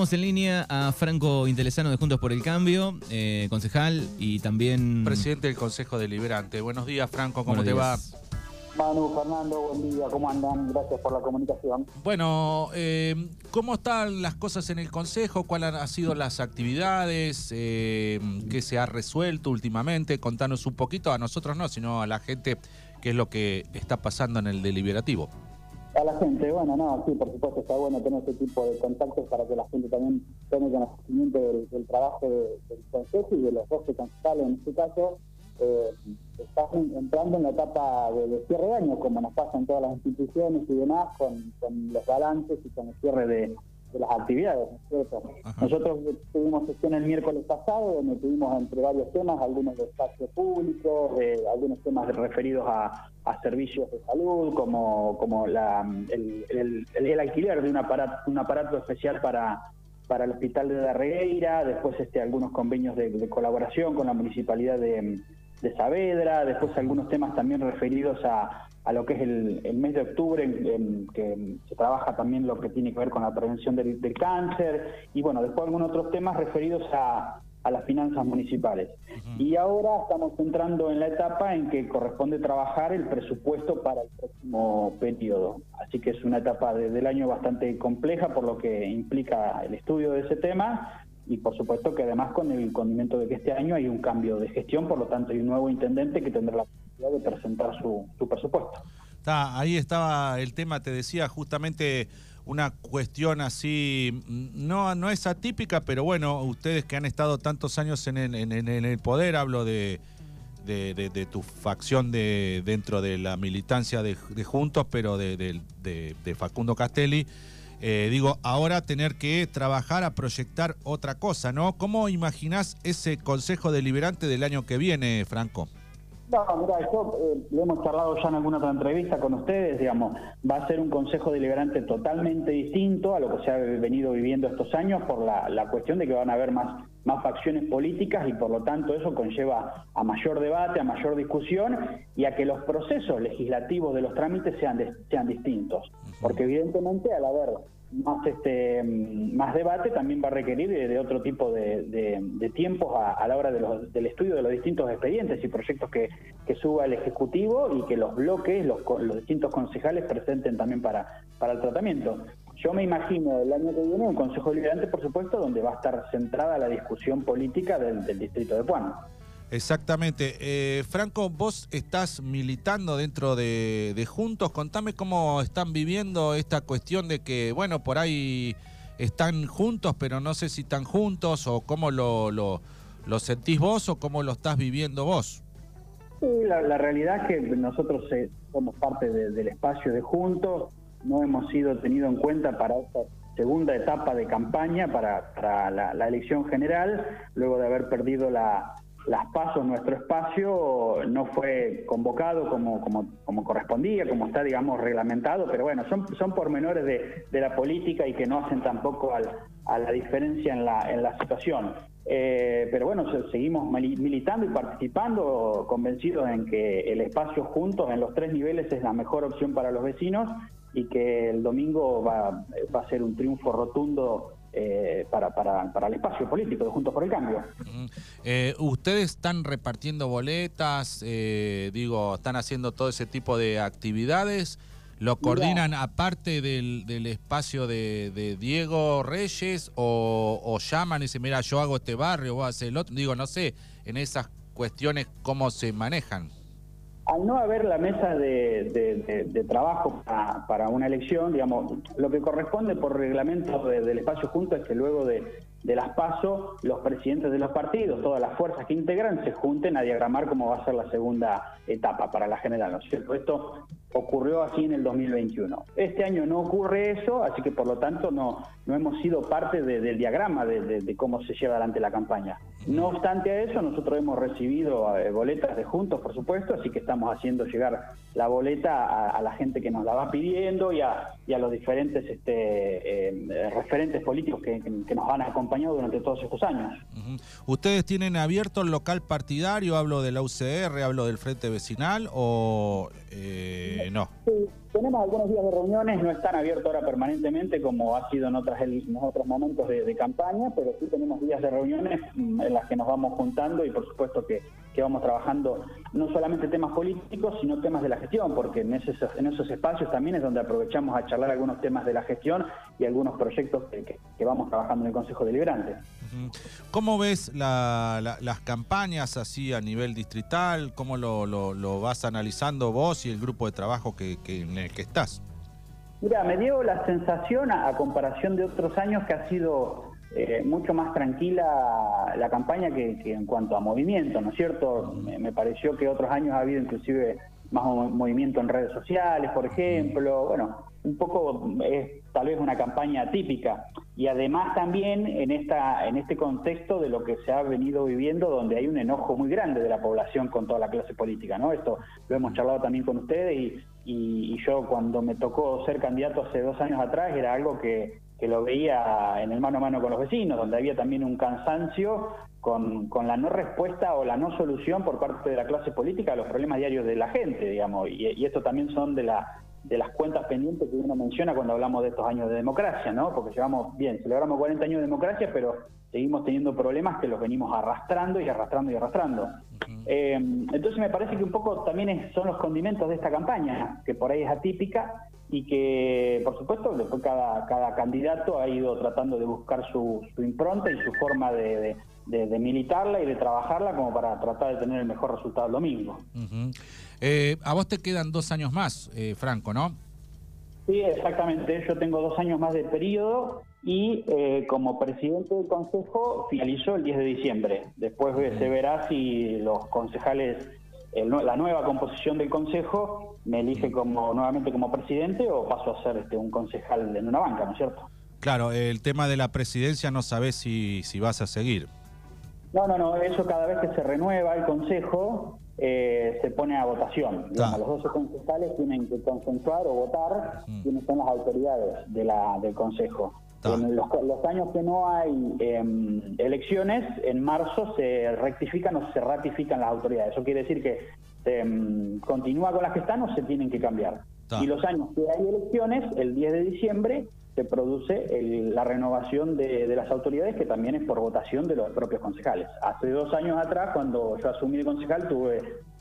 tenemos en línea a Franco Intelesano de Juntos por el Cambio, eh, concejal y también... Presidente del Consejo Deliberante. Buenos días, Franco, ¿cómo Buenos te días. va? Manu, Fernando, buen día, ¿cómo andan? Gracias por la comunicación. Bueno, eh, ¿cómo están las cosas en el Consejo? ¿Cuáles han sido las actividades? Eh, ¿Qué se ha resuelto últimamente? Contanos un poquito, a nosotros no, sino a la gente, qué es lo que está pasando en el deliberativo. A la gente, bueno, no, sí, por supuesto, está bueno tener ese tipo de contactos para que la gente también tome conocimiento del, del trabajo de- del Consejo y de los 12 concejales en este caso. Eh, están entrando en la etapa de, de cierre de año, como nos pasa en todas las instituciones y demás, con, con los balances y con el cierre de, de las actividades. Nosotros tuvimos sesión el miércoles pasado, donde tuvimos entre varios temas, algunos de espacio público, de algunos temas referidos a, a servicios de salud, como, como la, el, alquiler de un aparato, un aparato especial para, para el hospital de Darregueira, después este, algunos convenios de, colaboración con la municipalidad de, de Saavedra, después algunos temas también referidos a, a lo que es el, el mes de octubre, en, que se trabaja también lo que tiene que ver con la prevención del cáncer, y bueno, después algunos otros temas referidos a, a las finanzas municipales. Y ahora estamos entrando en la etapa en que corresponde trabajar el presupuesto para el próximo periodo. Así que es una etapa de- del año bastante compleja por lo que implica el estudio de ese tema y por supuesto que además con el condimento de que este año hay un cambio de gestión, por lo tanto hay un nuevo intendente que tendrá la posibilidad de presentar su, su presupuesto. Está, ahí estaba el tema, te decía, justamente una cuestión así, no, no es atípica, pero bueno, ustedes que han estado tantos años en el, en, en- el poder, hablo de, de, tu facción de, dentro de la militancia de, Juntos, pero de Facundo Castelli. eh, digo, ahora tener que trabajar a proyectar otra cosa, ¿no? ¿Cómo imaginás ese Consejo Deliberante del año que viene, Franco? No, mira, yo eh, lo hemos charlado ya en alguna otra entrevista con ustedes, digamos, va a ser un consejo deliberante totalmente distinto a lo que se ha venido viviendo estos años por la, la cuestión de que van a haber más, más facciones políticas y por lo tanto eso conlleva a mayor debate, a mayor discusión y a que los procesos legislativos de los trámites sean, de- sean distintos. Porque evidentemente al haber más este más debate también va a requerir de, otro tipo de, de- tiempos a, a la hora los- del estudio de los distintos expedientes y proyectos que, que suba el Ejecutivo y que los bloques, los, los distintos concejales presenten también para, para el tratamiento. Yo me imagino el año que viene un Consejo Deliberante, por supuesto, donde va a estar centrada la discusión política del, del Distrito de Puan. Exactamente. Eh, Franco, vos estás militando dentro de, Juntos. Contame cómo están viviendo esta cuestión de que, bueno, por ahí están juntos, pero no sé si están juntos o cómo lo, lo, sentís vos o cómo lo estás viviendo vos. La, la realidad es que nosotros eh, somos parte de- del espacio de Juntos, no hemos sido tenido en cuenta para esta segunda etapa de campaña, para, para la, la elección general, luego de haber perdido la- las pasos, nuestro espacio no fue convocado como, como, como correspondía, como está, digamos, reglamentado, pero bueno, son, son pormenores de, de la política y que no hacen tampoco al- a la diferencia en la, en la situación. Eh, pero bueno, se- seguimos mili- militando y participando, convencidos en que el espacio juntos en los tres niveles es la mejor opción para los vecinos y que el domingo va, va a ser un triunfo rotundo eh, para, para, para el espacio político de Juntos por el Cambio. Eh, ¿Ustedes están repartiendo boletas? eh, digo, ¿están haciendo todo ese tipo de actividades? ¿Lo coordinan aparte del, del espacio de, de Diego Reyes o, o llaman y dicen, mira, yo hago este barrio, vos haces el otro? Digo, no sé, en esas cuestiones, ¿cómo se manejan? Al no haber la mesa de, de- trabajo para, una elección, digamos, lo que corresponde por reglamento de- del espacio junto es que luego de las PASO, los presidentes de los partidos, todas las fuerzas que integran, se junten a diagramar cómo va a ser la segunda etapa para la general, ¿no es cierto? Esto ocurrió así en el 2021. Este año no ocurre eso, así que por lo tanto no, no hemos sido parte de- del diagrama de, cómo se lleva adelante la campaña. No obstante a eso, nosotros hemos recibido eh, boletas de juntos, por supuesto, así que estamos haciendo llegar la boleta a, la gente que nos la va pidiendo y a, y a los diferentes este, eh, referentes políticos que, nos han acompañado durante todos estos años. ¿Ustedes tienen abierto el local partidario? Hablo de la UCR, hablo del Frente Vecinal o eh, no. Tenemos algunos días de reuniones, no están abiertos ahora permanentemente como ha sido en, otras, otros momentos de, campaña, pero sí tenemos días de reuniones mm, en las que nos vamos juntando y por supuesto que, que vamos trabajando no solamente temas políticos, sino temas de la gestión, porque en esos, en esos espacios también es donde aprovechamos a charlar algunos temas de la gestión y algunos proyectos que, que, vamos trabajando en el Consejo Deliberante. ¿Cómo ves las campañas así a nivel distrital? ¿Cómo lo, lo, vas analizando vos y el grupo de trabajo que, en el que estás? Mira, me dio la sensación, a, comparación de otros años, que ha sido eh, mucho más tranquila la campaña que, en cuanto a movimiento, ¿no es cierto? Me, pareció que otros años ha habido inclusive más movimiento en redes sociales, por ejemplo. Bueno, un poco es tal vez una campaña típica y además también en esta en este contexto de lo que se ha venido viviendo donde hay un enojo muy grande de la población con toda la clase política no esto lo hemos charlado también con ustedes y, y, yo cuando me tocó ser candidato hace dos años atrás era algo que, que lo veía en el mano a mano con los vecinos donde había también un cansancio con, con la no respuesta o la no solución por parte de la clase política a los problemas diarios de la gente digamos. Y, y esto también son de la de las cuentas pendientes que uno menciona cuando hablamos de estos años de democracia, ¿no? Porque llevamos, bien, celebramos 40 años de democracia, pero seguimos teniendo problemas que los venimos arrastrando y arrastrando y arrastrando. Eh, entonces me parece que un poco también son los condimentos de esta campaña, que por ahí es atípica y que, por supuesto, después cada, cada candidato ha ido tratando de buscar su, impronta y su forma de, militarla y de trabajarla como para tratar de tener el mejor resultado el domingo. Eh, a vos te quedan dos años más, eh, Franco, ¿no? Sí, exactamente. Yo tengo dos años más de periodo y eh, como presidente del Consejo finalizó el 10 de diciembre. Después se verá si los concejales, la nueva composición del Consejo me elige como nuevamente como presidente o paso a ser este, un concejal en una banca, ¿no es cierto? Claro, el tema de la presidencia no sabes si, si vas a seguir. No, no, no, eso cada vez que se renueva el Consejo eh, se pone a votación. Los 12 concejales tienen que consensuar o votar mm. quiénes son las autoridades de la, del Consejo. En los, años que no hay em, elecciones, en marzo se rectifican o se ratifican las autoridades. Eso quiere decir que se em, continúa con las que están o se tienen que cambiar. Y los años que hay elecciones, el 10 de diciembre, se produce la renovación de, las autoridades, que también es por votación de los propios concejales. Hace dos años atrás, cuando yo asumí de concejal, tuve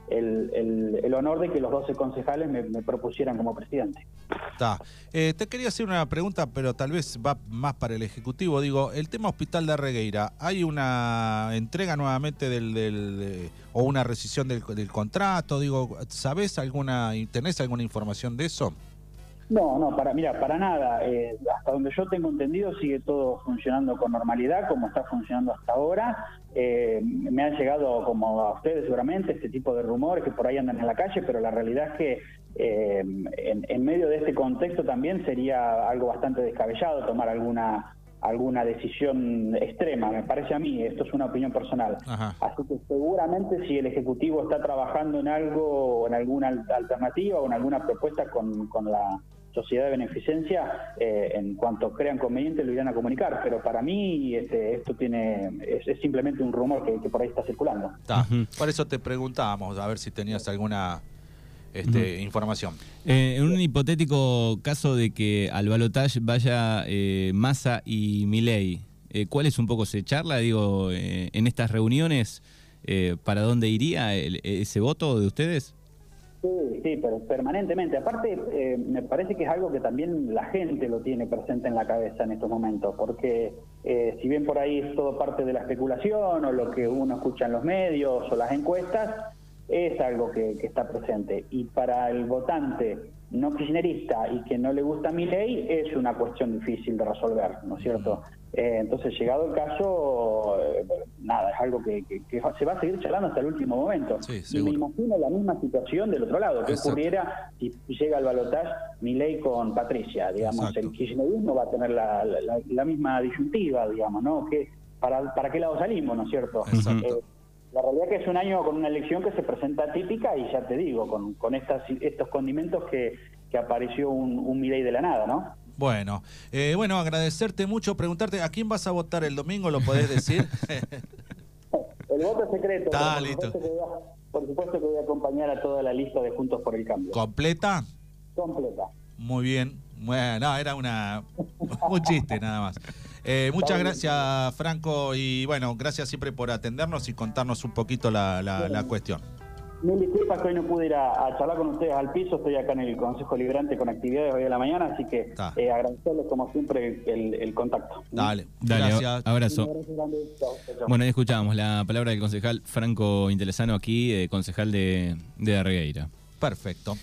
el, honor de que los 12 concejales me, propusieran como presidente. Eh, te quería hacer una pregunta, pero tal vez va más para el Ejecutivo. Digo, el tema Hospital de Regueira, ¿hay una entrega nuevamente del, o una rescisión del, del contrato? Digo, ¿sabés alguna, tenés alguna información de eso? No, no, para, mira, para nada. Eh, hasta donde yo tengo entendido sigue todo funcionando con normalidad, como está funcionando hasta ahora. Eh, me han llegado, como a ustedes seguramente, este tipo de rumores que por ahí andan en la calle, pero la realidad es que eh, en, en, medio de este contexto también sería algo bastante descabellado tomar alguna alguna decisión extrema, me parece a mí, esto es una opinión personal. Así que seguramente si el Ejecutivo está trabajando en algo, en alguna alternativa o en alguna propuesta con, con la sociedad de beneficencia, eh, en cuanto crean conveniente lo irán a comunicar, pero para mí este, esto tiene es, simplemente un rumor que, por ahí está circulando. Por eso te preguntábamos, a ver si tenías alguna este, información. Eh, en un hipotético caso de que al balotaje vaya eh, Massa y Milei, ¿cuál es un poco se charla, digo, en estas reuniones, para dónde iría ese voto de ustedes? Sí, sí, pero permanentemente. Aparte, eh, me parece que es algo que también la gente lo tiene presente en la cabeza en estos momentos, porque eh, si bien por ahí es todo parte de la especulación o lo que uno escucha en los medios o las encuestas, es algo que, está presente. Y para el votante no kirchnerista y que no le gusta mi ley, es una cuestión difícil de resolver, ¿no es cierto? Eh, entonces, llegado el caso, eh, nada, es algo que, se va a seguir charlando hasta el último momento. y me imagino la misma situación del otro lado, que ocurriera si llega el balotaje mi ley con Patricia, digamos, el kirchnerismo va a tener la, misma disyuntiva, digamos, ¿no? Que, para, ¿Para qué lado salimos, no es cierto? Eh, la realidad que es un año con una elección que se presenta atípica y ya te digo, con, con estas, estos condimentos que, que apareció un, un de la nada, ¿no? Bueno, eh, bueno, agradecerte mucho, preguntarte, ¿a quién vas a votar el domingo? ¿Lo podés decir? el voto es secreto. Está listo. Por supuesto que voy a acompañar a toda la lista de Juntos por el Cambio. ¿Completa? Completa. Muy bien. Bueno, no, era una, un chiste nada más. Eh, muchas gracias, Franco, y bueno, gracias siempre por atendernos y contarnos un poquito la, la, la cuestión. Mil disculpas que hoy no pude ir a, a, charlar con ustedes al piso, estoy acá en el Consejo Librante con actividades hoy de la mañana, así que eh, agradecerles como siempre el, el contacto. Dale, Dale, gracias. abrazo. Bueno, ahí escuchábamos la palabra del concejal Franco Intelesano aquí, eh, concejal de, de Arregueira. Perfecto.